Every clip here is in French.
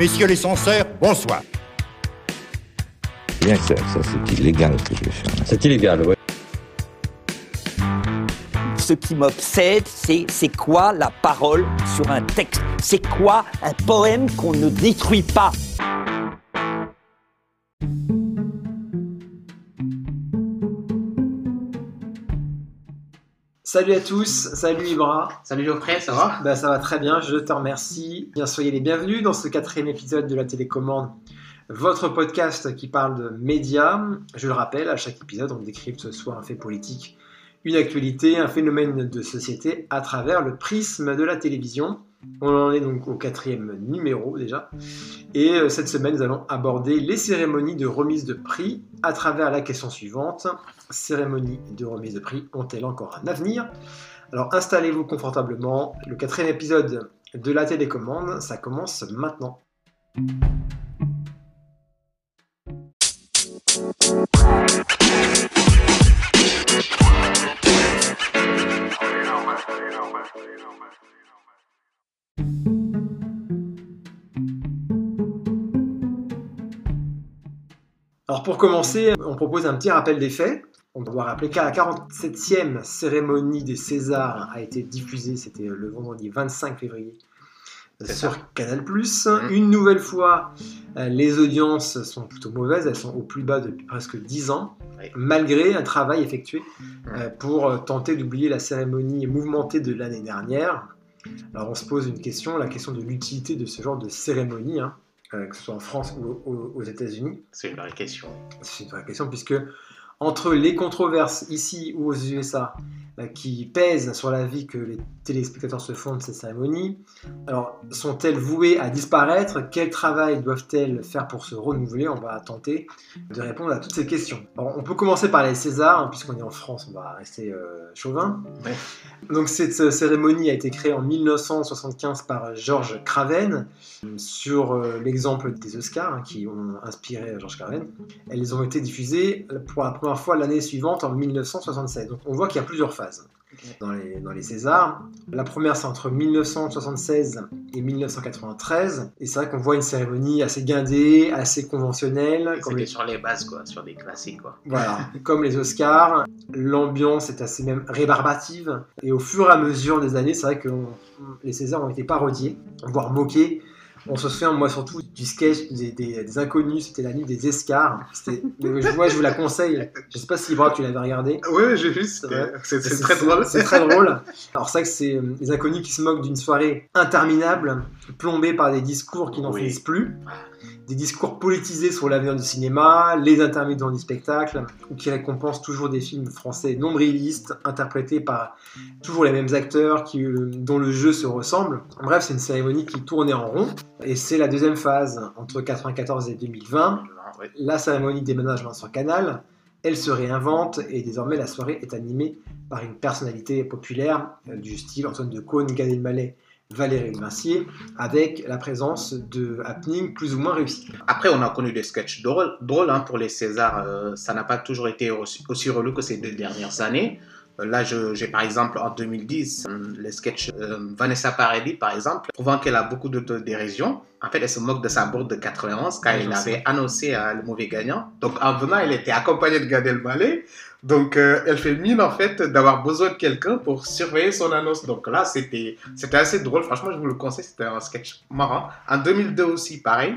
Messieurs les censeurs, bonsoir. Bien sûr, ça c'est illégal ce que je vais faire. C'est illégal, ouais. Ce qui m'obsède, c'est c'est quoi la parole sur un texte? C'est quoi un poème qu'on ne détruit pas? Salut à tous, salut Ibra. Salut Geoffrey, ça va? Bah, ça va très bien, je te remercie. Bien soyez les bienvenus dans ce quatrième épisode de la télécommande, votre podcast qui parle de médias. Je le rappelle, à chaque épisode, on décrypte soit un fait politique, une actualité, un phénomène de société à travers le prisme de la télévision. On en est donc au quatrième numéro déjà. Et euh, cette semaine, nous allons aborder les cérémonies de remise de prix à travers la question suivante. Cérémonies de remise de prix ont-elles encore un avenir? Alors installez-vous confortablement. Le quatrième épisode de la télécommande, ça commence maintenant. Alors pour commencer, on propose un petit rappel des faits. On doit rappeler qu'à la 47e cérémonie des Césars a été diffusée, c'était le vendredi 25 février sur ça. Canal+. Mhm. Une nouvelle fois, euh, les audiences sont plutôt mauvaises, elles sont au plus bas depuis presque 10 ans, Oui. malgré un travail effectué euh, pour euh, tenter d'oublier la cérémonie mouvementée de l'année dernière. Alors on se pose une question, la question de l'utilité de ce genre de cérémonie, hein, euh, que ce soit en France ou au- aux États-Unis. C'est une vraie question. C'est une vraie question puisque entre les controverses ici ou aux USA qui pèsent sur la vie que les téléspectateurs se font de ces cérémonies, alors sont-elles vouées à disparaître? Quel travail doivent-elles faire pour se renouveler? On va tenter de répondre à toutes ces questions. Alors, on peut commencer par les Césars, hein, puisqu'on est en France, on va rester euh, chauvin. Ouais. Donc cette euh, cérémonie a été créée en 1975 par Georges Craven sur euh, l'exemple des Oscars hein, qui ont inspiré Georges Craven. Elles ont été diffusées pour la première fois l'année suivante, en 1976. Donc on voit qu'il y a plusieurs phases dans les, dans les Césars. La première, c'est entre 1976 et 1993. Et c'est vrai qu'on voit une cérémonie assez guindée, assez conventionnelle. comme les- sur les bases, quoi, sur des classiques, quoi. voilà, comme les Oscars, l'ambiance est assez même rébarbative. Et au fur et à mesure des années, c'est vrai que on- les Césars ont été parodiés, voire moqués. On se souvient, moi surtout, du sketch des, des- des inconnus, c'était la nuit des escars. Moi, je vous la conseille. Je sais pas si, Bra, tu l'avais regardé. Oui, j'ai vu, C'est vrai. c'est C'est très drôle. Alors c'est vrai que c'est euh, les inconnus qui se moquent d'une soirée interminable, plombée par des discours qui n'en Oui. finissent plus, des discours politisés sur l'avenir du cinéma, les intermittents du spectacle, ou qui récompensent toujours des films français nombrilistes, interprétés par toujours les mêmes acteurs, qui, euh, dont le jeu se ressemble. Bref, c'est une cérémonie qui tournait en rond, et c'est la deuxième phase, entre 94 et 2020, Oui. la cérémonie déménagement sur Canal, elle se réinvente et désormais la soirée est animée par une personnalité populaire euh, du style Antoine de Caunes, Gad Elmaleh, Valérie Mercier, avec la présence de happening plus ou moins réussis. Après, on a connu des sketchs drôles, drôles hein, pour les Césars. euh, ça n'a pas toujours été aussi, aussi relou que ces deux dernières années. Euh, Là, j'ai par exemple en 2010 euh, les sketchs euh, Vanessa Paradis, par exemple, prouvant qu'elle a beaucoup d'autodérision. En fait, elle se moque de sa bourde de 91 quand Ouais, elle avait annoncé le mauvais gagnant. Donc, en venant, elle était accompagnée de Gad Elmaleh. Donc, euh, elle fait mine en fait d'avoir besoin de quelqu'un pour surveiller son annonce. Donc là, c'était assez drôle. Franchement, je vous le conseille. C'était un sketch marrant. En 2002 aussi, pareil.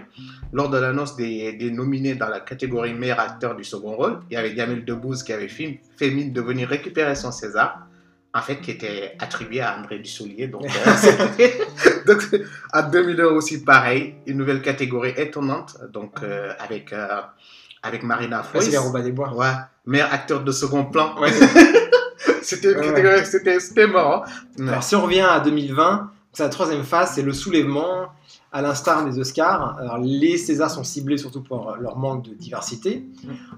Lors de l'annonce des, des nominés dans la catégorie meilleur acteur du second rôle, il y avait Jamil Debbouze qui avait fait, fait mine de venir récupérer son César. En fait, qui était attribué à André Dussoulier. Donc, euh, donc, en 2001 aussi, pareil. Une nouvelle catégorie étonnante. Donc, euh, avec, euh, avec Marina Foïs. c'est les Robins des Bois. Ouais, meilleur acteur de second plan. Ouais. c'était Ouais, catégorie, c'était, c'était marrant. Alors si on revient à 2020, c'est la troisième phase, c'est le soulèvement à l'instar des Oscars. Alors les Césars sont ciblés surtout pour leur manque de diversité.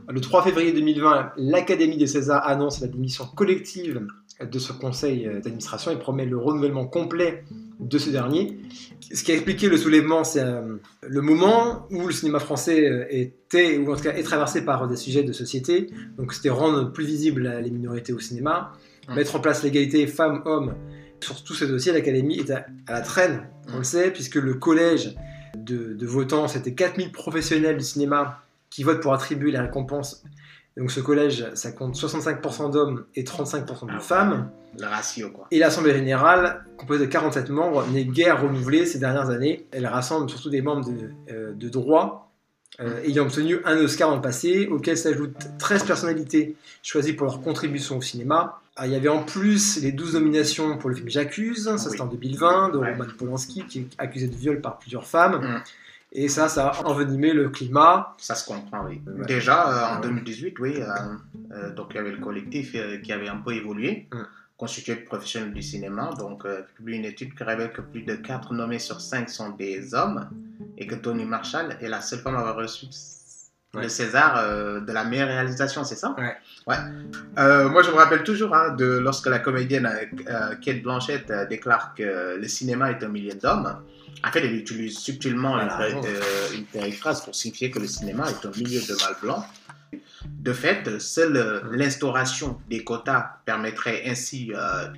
Le 3 février 2020, l'Académie des Césars annonce la démission collective de ce conseil d'administration et promet le renouvellement complet de ce dernier. Ce qui a expliqué le soulèvement, c'est euh, le moment où le cinéma français euh, était, ou en tout cas est traversé par des sujets de société. Donc c'était rendre plus visibles les minorités au cinéma, mettre en place l'égalité femmes-hommes. Sur tous ces dossiers, l'Académie est à, à la traîne, on le sait, puisque le collège de, de votants, c'était 4000 professionnels du cinéma qui votent pour attribuer les récompenses. Donc ce collège, ça compte 65% d'hommes et 35% de Ah, femmes. Le ratio, quoi. Et l'Assemblée générale, composée de 47 membres, n'est guère renouvelée ces dernières années. Elle rassemble surtout des membres de, euh, de droit euh, ayant obtenu un Oscar le passé, auquel s'ajoutent 13 personnalités choisies pour leur contribution au cinéma. Ah, il y avait en plus les 12 nominations pour le film J'accuse, ça c'était Oui. en 2020, de Ouais. Roman Polanski, qui est accusé de viol par plusieurs femmes. Mm. Et ça, ça a envenimé le climat. Ça se comprend, oui. Ouais. Déjà, euh, en Ouais. 2018, oui, euh, euh, donc il y avait le collectif qui avait un peu évolué, constitué de professionnels du cinéma. Donc, publie une étude qui révèle que plus de 4 nommés sur 5 sont des hommes et que Tony Marshall est la seule femme à avoir reçu Ouais. le César euh, de la meilleure réalisation, c'est ça? Ouais. Ouais. Euh, moi, je me rappelle toujours hein, de lorsque la comédienne euh, Kate Blanchett déclare que le cinéma est un milieu d'hommes. En fait, elle utilise subtilement Elle a une, périphrase pour signifier que le cinéma est un milieu de mâles blancs. De fait, seule euh, l'instauration des quotas permettrait ainsi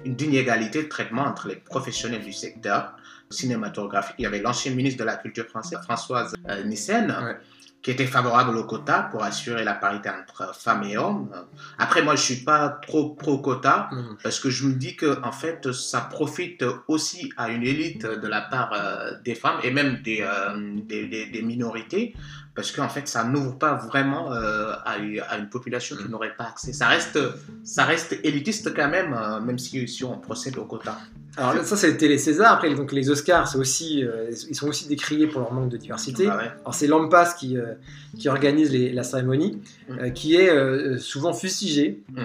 une digne égalité de traitement entre les professionnels du secteur cinématographique. Il y avait l'ancien ministre de la Culture française, Françoise Nissen, Ouais. Qui était favorable aux quotas pour assurer la parité entre femmes et hommes. Après, moi, je suis pas trop pro-quota Mm. parce que je me dis que en fait, ça profite aussi à une élite de la part euh, des femmes et même des, euh, des, des- des minorités parce qu'en fait, ça n'ouvre pas vraiment euh, à, une- à une population qui Mm. n'aurait pas accès. Ça reste, ça reste élitiste quand même, même si, si on procède au quota. Alors là, ça, c'était les Césars. Après, donc, les Oscars, c'est aussi, euh, ils sont aussi décriés pour leur manque de diversité. Bah ouais. Alors c'est Lampas qui, euh, qui organise les- la cérémonie, Mm. euh, qui est souvent fustigé Mm.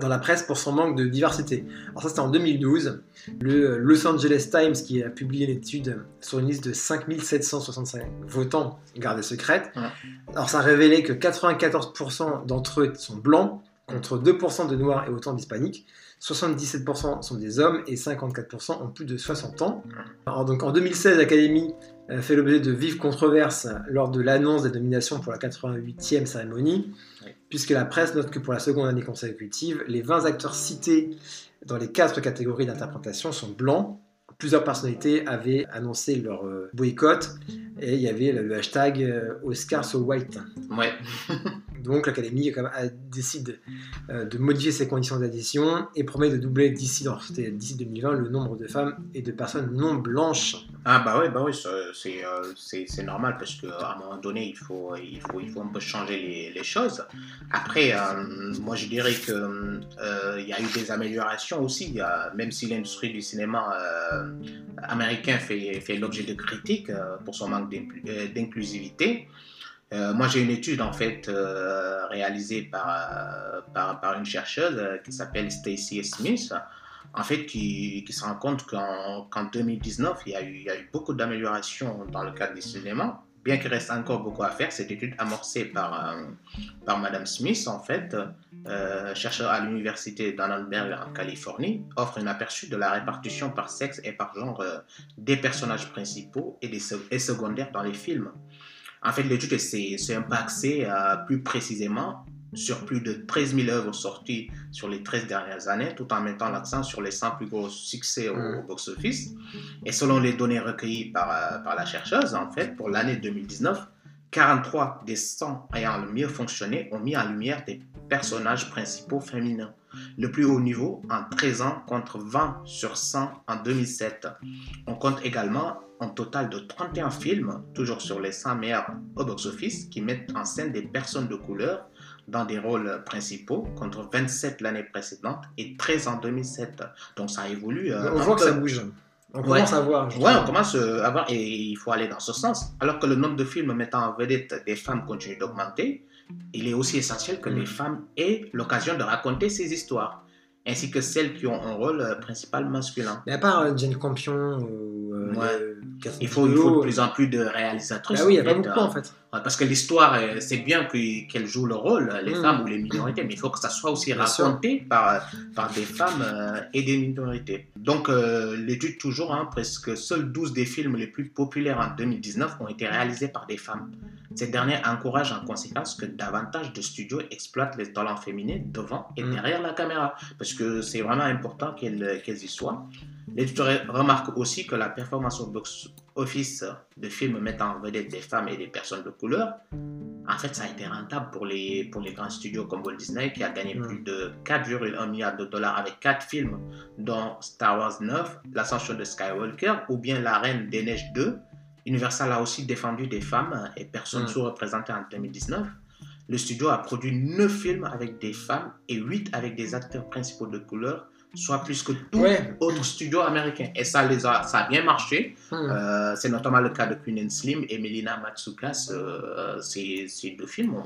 dans la presse pour son manque de diversité. Alors ça c'était en 2012. Le Los Angeles Times qui a publié une étude sur une liste de 5765 votants gardés secrètes. Mm. Alors ça révélait que 94% d'entre eux sont blancs, contre 2% de noirs et autant d'hispaniques. 77% sont des hommes et 54% ont plus de 60 ans. Alors, donc, en 2016, l'Académie euh, fait l'objet de vives controverses lors de l'annonce des nominations pour la 88e cérémonie, Oui. puisque la presse note que pour la seconde année consécutive, les 20 acteurs cités dans les quatre catégories d'interprétation sont blancs. Plusieurs personnalités avaient annoncé leur euh, boycott et il y avait le, hashtag euh, Oscar so white. Ouais. Donc l'Académie même, a- décide euh, de modifier ses conditions d'adhésion et promet de doubler d'ici dans- c'était d'ici 2020 le nombre de femmes et de personnes non blanches. Ah bah oui, bah oui, c'est euh, normal parce qu'à un moment donné, il faut, un peu changer les, choses. Après, euh, moi je dirais que euh, y a eu des améliorations aussi, euh, même si l'industrie du cinéma euh, américain fait, l'objet de critiques euh, pour son manque d'inclu- euh, d'inclusivité. Euh, moi, j'ai une étude en fait euh, réalisée par, euh, par, par une chercheuse qui s'appelle Stacy Smith, en fait, qui, qui se rend compte qu'en qu'en 2019, il y, a eu, il y a eu beaucoup d'améliorations dans le cadre du cinéma, bien qu'il reste encore beaucoup à faire. Cette étude amorcée par, euh, par Madame Smith, en fait, chercheur à l'université d'Annenberg en Californie, offre un aperçu de la répartition par sexe et par genre des personnages principaux et, des, et secondaires dans les films. En fait, l'étude s'est axée plus précisément sur plus de 13 000 œuvres sorties sur les 13 dernières années, tout en mettant l'accent sur les 100 plus gros succès au, Mm. au box-office. Et selon les données recueillies par, euh, par la chercheuse, en fait, pour l'année 2019, 43 des 100 ayant le mieux fonctionné ont mis en lumière des personnages principaux féminins. Le plus haut niveau en 13 ans contre 20 sur 100 en 2007. On compte également un total de 31 films, toujours sur les 100 meilleurs au box-office, qui mettent en scène des personnes de couleur dans des rôles principaux, contre 27 l'année précédente et 13 en 2007. Donc ça évolue. euh, on voit que ça bouge. On Ouais. commence à voir. Ouais, on commence euh, à voir et il faut aller dans ce sens. Alors que le nombre de films mettant en vedette des femmes continue d'augmenter, il est aussi essentiel que Mm. les femmes aient l'occasion de raconter ces histoires, ainsi que celles qui ont un rôle euh, principal masculin. Mais à part euh, Jane Campion ou euh, Ouais. euh, Il faut, il faut de plus en plus de réalisatrices. Bah oui, il n'y a pas beaucoup en fait. Parce que l'histoire, c'est bien que- qu'elles jouent le rôle, les Mm. femmes ou les minorités, mais il faut que ça soit aussi Bien sûr. raconté par, par des femmes et des minorités. Donc, l'étude toujours, hein, presque seuls 12 des films les plus populaires en 2019 ont été réalisés par des femmes. Ces dernières encouragent en conséquence que davantage de studios exploitent les talents féminins devant et Mm. derrière la caméra, parce que c'est vraiment important qu'elles qu'elles y soient. L'éditeur remarque aussi que la performance au box-office de films mettant en vedette des femmes et des personnes de couleur, en fait, ça a été rentable pour les, pour les grands studios comme Walt Disney, qui a gagné Mm. plus de 4,1 milliards de dollars avec 4 films, dont Star Wars 9, L'Ascension de Skywalker ou bien La Reine des Neiges 2. Universal a aussi défendu des femmes et personnes Mm. sous-représentées en 2019. Le studio a produit 9 films avec des femmes et 8 avec des acteurs principaux de couleur, soit plus que tout Ouais. autre studio américain. Et ça, les a, ça a bien marché. Hmm. Euh, c'est notamment le cas de Queen and Slim et Melina Matsoukas. Euh, ces, ces deux films ont,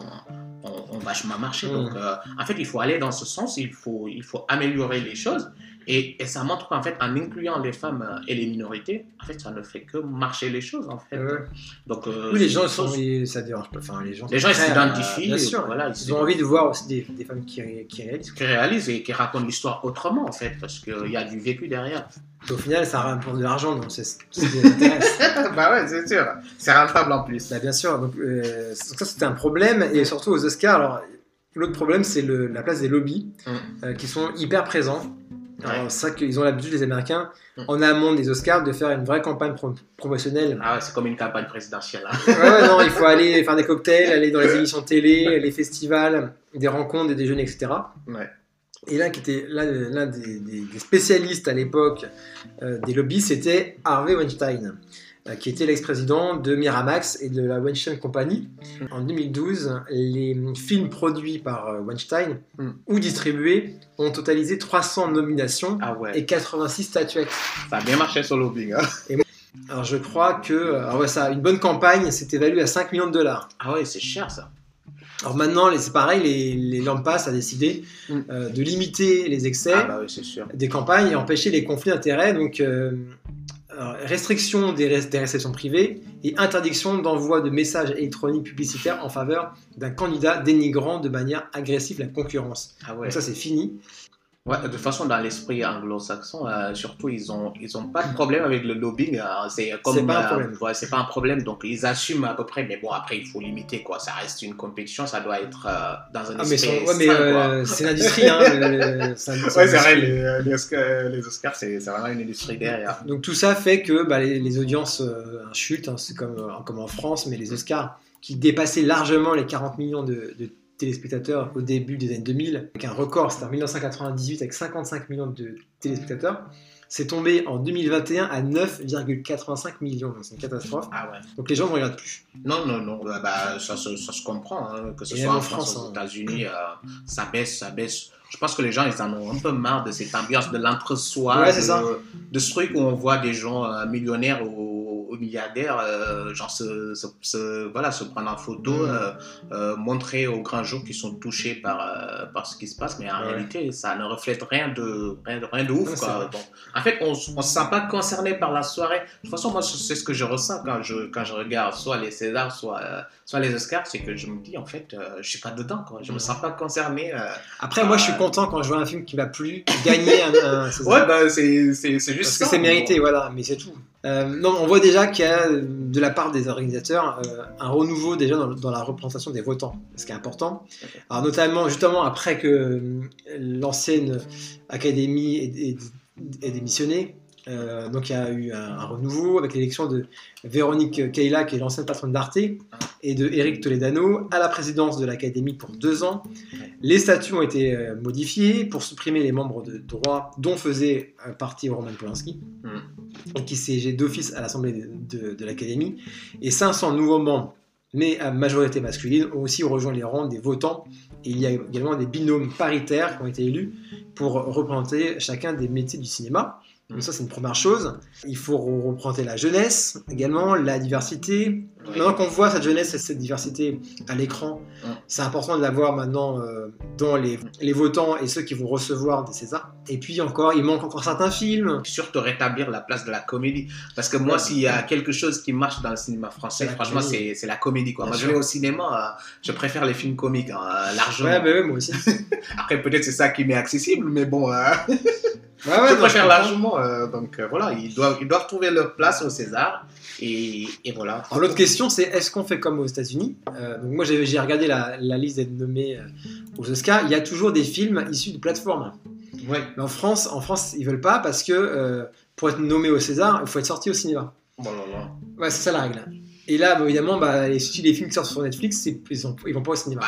ont- ont vachement marché. Mm. Donc, euh, en fait, il faut aller dans ce sens. Il faut, il faut améliorer les choses. Et, et ça montre qu'en fait, en incluant les femmes euh, et les minorités, en fait, ça ne fait que marcher les choses, en fait. Donc, euh, Oui, les gens une sont, chose- ils- ça dérange pas. Enfin, les gens, Les gens, ils sont prêts à- s'identifient, Bien sûr. voilà, ils ils ont envie de voir aussi des, des femmes qui, ré- qui réalisent. qui réalisent et qui racontent l'histoire autrement, en fait, parce qu'il y a du vécu derrière. Au final, ça rapporte de l'argent, donc c'est ce qui les intéresse. bah ouais, c'est sûr. C'est rentable en plus. Bah, bien sûr, donc, euh, ça c'était un problème, et surtout aux Oscars, alors l'autre problème c'est la place des lobbies, euh, qui sont hyper présents. Ouais. c'est ça qu'ils ont l'habitude, les Américains, Mm. en amont des Oscars, de faire une vraie campagne pro- promotionnelle. Ah ouais, c'est comme une campagne présidentielle. hein. Ouais, ouais, non, il faut aller faire des cocktails, aller dans les émissions télé, les festivals, des rencontres, des déjeuners, etc. Ouais. Et là, qui était l'un des, spécialistes à l'époque euh, des lobbies, c'était Harvey Weinstein, qui était l'ex-président de Miramax et de la Weinstein Company. En 2012, les films produits par euh, Weinstein Mm. ou distribués ont totalisé 300 nominations Ah ouais, et 86 statuettes. ça a bien marché sur lobbying. Hein. Alors je crois que alors ouais, ça, une bonne campagne s'est évaluée à 5 millions de dollars. Ah ouais, c'est cher ça. Alors maintenant, c'est pareil, les, les Lampas a décidé Mm. euh, de limiter les excès. Ah bah oui, c'est sûr. des campagnes et empêcher les conflits d'intérêts, donc euh, restriction des, ré- des réceptions privées et interdiction d'envoi de messages électroniques publicitaires en faveur d'un candidat dénigrant de manière agressive la concurrence. Ah ouais. Donc ça c'est fini. Ouais, de toute façon, dans l'esprit anglo-saxon, euh, surtout, ils ont, ils ont pas de problème avec le lobbying. hein. C'est comme, pas un euh, problème. ouais, c'est pas un problème. Donc, ils assument à peu près. Mais bon, après, il faut limiter quoi. Ça reste une compétition. Ça doit être euh, dans un Ah, mais, esprit c'est- ouais, mais, c'est l'industrie. Hein, c'est Ouais, vrai, les, les Oscars, les Oscars, c'est vraiment une industrie derrière. Donc tout ça fait que bah, les, les audiences chutent, hein, c'est comme, comme en France, mais les Oscars qui dépassaient largement les 40 millions de, de téléspectateurs au début des années 2000, avec un record, c'était en 1998 avec 55 millions de téléspectateurs, c'est tombé en 2021 à 9,85 millions, c'est une catastrophe. Ah ouais. Donc les gens ne regardent plus. Non, non, non, bah, bah, ça, se, ça se comprend, hein, que ce Et soit en France, France, aux hein. États-Unis, euh, ça baisse, ça baisse. Je pense que les gens, ils en ont un peu marre de cette ambiance de l'entre-soi, Ouais, de, de ce truc où on voit des gens euh, millionnaires ou, milliardaires, euh, genre se, se, se- voilà, se prendre en photo, Mm. euh, euh, montrer au grand jour qu'ils sont touchés par, par ce qui se passe, mais en Ouais. réalité, ça ne reflète rien de, rien de, rien de ouf. Ouais, quoi. Donc, en fait, on ne se sent pas concerné par la soirée. De toute façon, moi, c'est ce que je ressens quand je, quand je regarde soit les Césars, soit, soit les Oscars, c'est que je me dis, en fait, je suis pas dedans. Quoi. Je me sens pas concerné. Après, moi je suis content quand je vois un film qui m'a plu gagner un, un César. Ouais, bah, c'est juste Parce que ça. c'est mérité, voilà, mais c'est tout. Euh, on voit déjà qu'il y a, de la part des organisateurs, euh, un renouveau déjà dans, dans la représentation des votants, ce qui est important. Alors, notamment, justement, après que euh, l'ancienne académie ait, ait- ait démissionné, euh, donc il y a eu un, renouveau avec l'élection de Véronique Keila, qui est l'ancienne patronne d'Arte, et de Eric Toledano à la présidence de l'académie pour deux ans. Les statuts ont été modifiés pour supprimer les membres de droit dont faisait partie Roman Polanski et qui siégeait d'office à l'Assemblée de, de- de l'Académie. Et 500 nouveaux membres, mais à majorité masculine, ont aussi rejoint les rangs des votants. Et il y a également des binômes paritaires qui ont été élus pour représenter chacun des métiers du cinéma. Donc ça, c'est une première chose. Il faut re- représenter la jeunesse également, la diversité. Oui. Maintenant qu'on voit cette jeunesse et cette diversité à l'écran, c'est important de la voir maintenant euh, dans les, les votants et ceux qui vont recevoir des Césars. Et puis encore, il manque encore certains films. Surtout rétablir la place de la comédie. Parce que moi, s'il y a quelque chose qui marche dans le cinéma français, franchement, c'est la comédie. Quoi. Bien Moi, je vais au cinéma, euh, je préfère les films comiques, hein, euh, largement. Ouais, bah ouais, moi aussi. Après, peut-être c'est ça qui m'est accessible, mais bon, euh, Ouais, ouais, je préfère largement. euh, donc euh, voilà, ils doivent, ils doivent trouver leur place au César. Et, et voilà. Alors l'autre question, c'est est-ce qu'on fait comme aux États-Unis? Euh, Donc moi j'ai j'ai regardé la, la liste des nommés euh, aux Oscars. Il y a toujours des films issus de plateformes. Ouais. Mais en France, en France, ils veulent pas parce que euh, pour être nommé au César, il faut être sorti au cinéma. Bon, là. Ouais, c'est ça la règle. Et là, bah, évidemment, bah, les, si les films qui sortent sur Netflix, ils, ils vont pas au cinéma.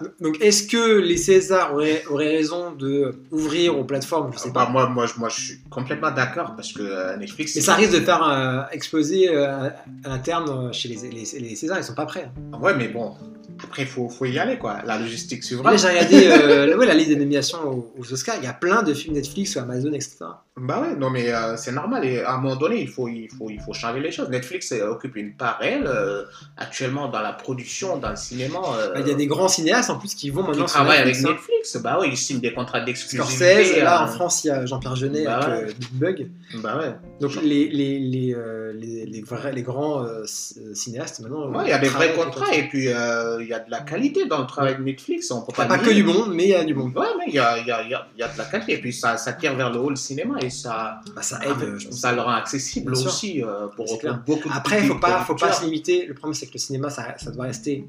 Bah, Donc, est-ce que les Césars auraient, auraient raison de ouvrir aux plateformes? Je sais bah, pas. moi, moi, je- moi, je suis complètement d'accord parce que euh, Netflix. Mais ça risque de faire euh, exploser euh, à l'interne euh, chez les, les, les Césars, ils sont pas prêts. hein. Ouais, mais bon, après, il faut, faut y aller, quoi. La logistique suivra. J'ai regardé euh, ouais, la liste des nominations aux, aux Oscars, il y a plein de films Netflix ou Amazon, etc. Bah ouais, non, mais euh, c'est normal. Et à un moment donné, il faut, il faut, il faut changer les choses. Netflix euh, occupe une part réelle euh, actuellement dans la production, dans le cinéma. Bah, Il y a des grands cinéastes en plus qui vont qui maintenant sur travaillent avec Netflix. hein. Netflix. Bah ouais, ils signent des contrats d'exclusivité. Scorsese, là en France il y a Jean-Pierre Jeunet Bah avec ouais. Big Bug. Bah ouais. Donc les, les, les, les, les vrais, les grands cinéastes maintenant. Ouais, il y a des vrais avec contrats et puis il y a de la qualité dans le travail de Netflix. On peut Il pas pas que du bon, mais il y a du bon. Ouais, mais il y a, il y, a, il y, a, il y a de la qualité. Et puis ça, ça tire vers le haut le cinéma et ça, Bah, ça aide, euh, pense. ça le rend accessible aussi euh, pour, pour beaucoup de Après, il faut pas, faut pas se limiter. Le problème, c'est que le cinéma, ça, ça doit rester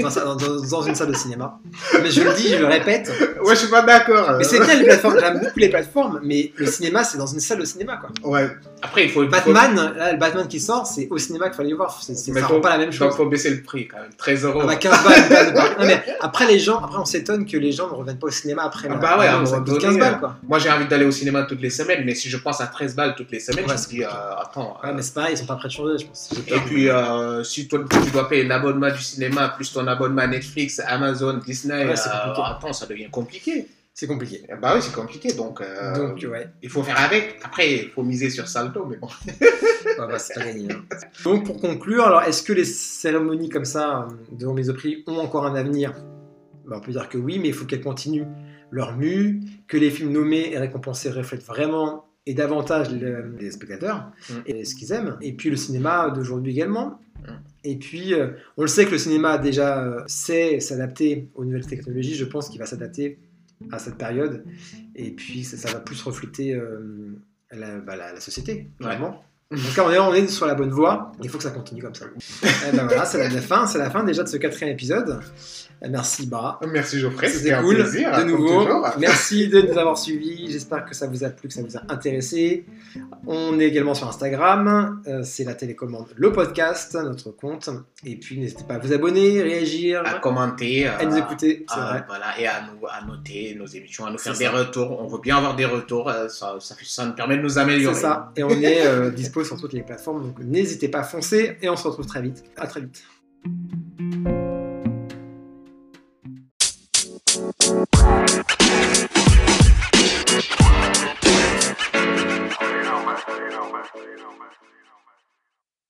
dans, une salle de cinéma. Mais je le dis, je le répète. Ouais, je suis pas d'accord. euh. Mais c'est bien les plateformes. J'aime beaucoup les plateformes, mais le cinéma, c'est dans une salle de cinéma, quoi. Ouais. Après, il faut. Batman, là, le Batman qui sort, c'est au cinéma qu'il fallait aller voir. C'est, ça rend pas la même Il chose. faut baisser le prix quand même. 13 euros. Ah bah 15 balles. Non, mais après les gens, après on s'étonne que les gens ne reviennent pas au cinéma après. Ah bah ouais, à un ça moment coûte donné, 15 balles euh, quoi. Moi, j'ai envie d'aller au cinéma toutes les semaines, mais si je pense à 13 balles toutes les semaines, Ouais, je me dis, euh, attends. Ouais, euh, mais c'est pareil, ils sont pas prêts de changer, je pense. Et puis, euh, si toi, tu dois payer l'abonnement du cinéma, plus ton abonnement Netflix, Amazon, Disney, Ouais, c'est euh, compliqué. attends, ça devient compliqué. c'est compliqué. Bah oui, c'est compliqué, donc, euh, Donc ouais, il faut faire avec. Après, il faut miser sur Salto, mais bon. bah, bah, c'est pas gagné. hein. Donc pour conclure, alors est-ce que les cérémonies comme ça euh, de remise au prix ont encore un avenir? Bah, On peut dire que oui, mais il faut qu'elles continuent leur mue, que les films nommés et récompensés reflètent vraiment et davantage le- les spectateurs Mm. et ce qu'ils aiment. Et puis le cinéma d'aujourd'hui également. Mm. Et puis, euh, on le sait que le cinéma déjà euh, sait s'adapter aux nouvelles technologies. Je pense qu'il va s'adapter à cette période. Et puis, ça, ça va plus refléter euh, la, bah, la- la société, clairement. En tout cas, on est, on est sur la bonne voie. Il faut que ça continue comme ça. Eh ben voilà, c'est la, la fin. C'est la fin déjà de ce quatrième épisode. Euh, Merci, Bara. Merci Geoffrey, c'était un cool, plaisir. de comme nouveau. Merci de nous avoir suivis. J'espère que ça vous a plu, que ça vous a intéressé. On est également sur Instagram. Euh, c'est la télécommande, le podcast, notre compte. Et puis, n'hésitez pas à vous abonner, réagir, À commenter. à nous écouter. C'est à- vrai. Voilà, et à, nous, à noter nos émissions, à nous faire des ça. retours. On veut bien avoir des retours, euh, ça, ça, fait- ça nous permet de nous améliorer. C'est ça. Et on est euh, dispo sur toutes les plateformes. Donc, n'hésitez pas à foncer. Et on se retrouve très vite. À très vite.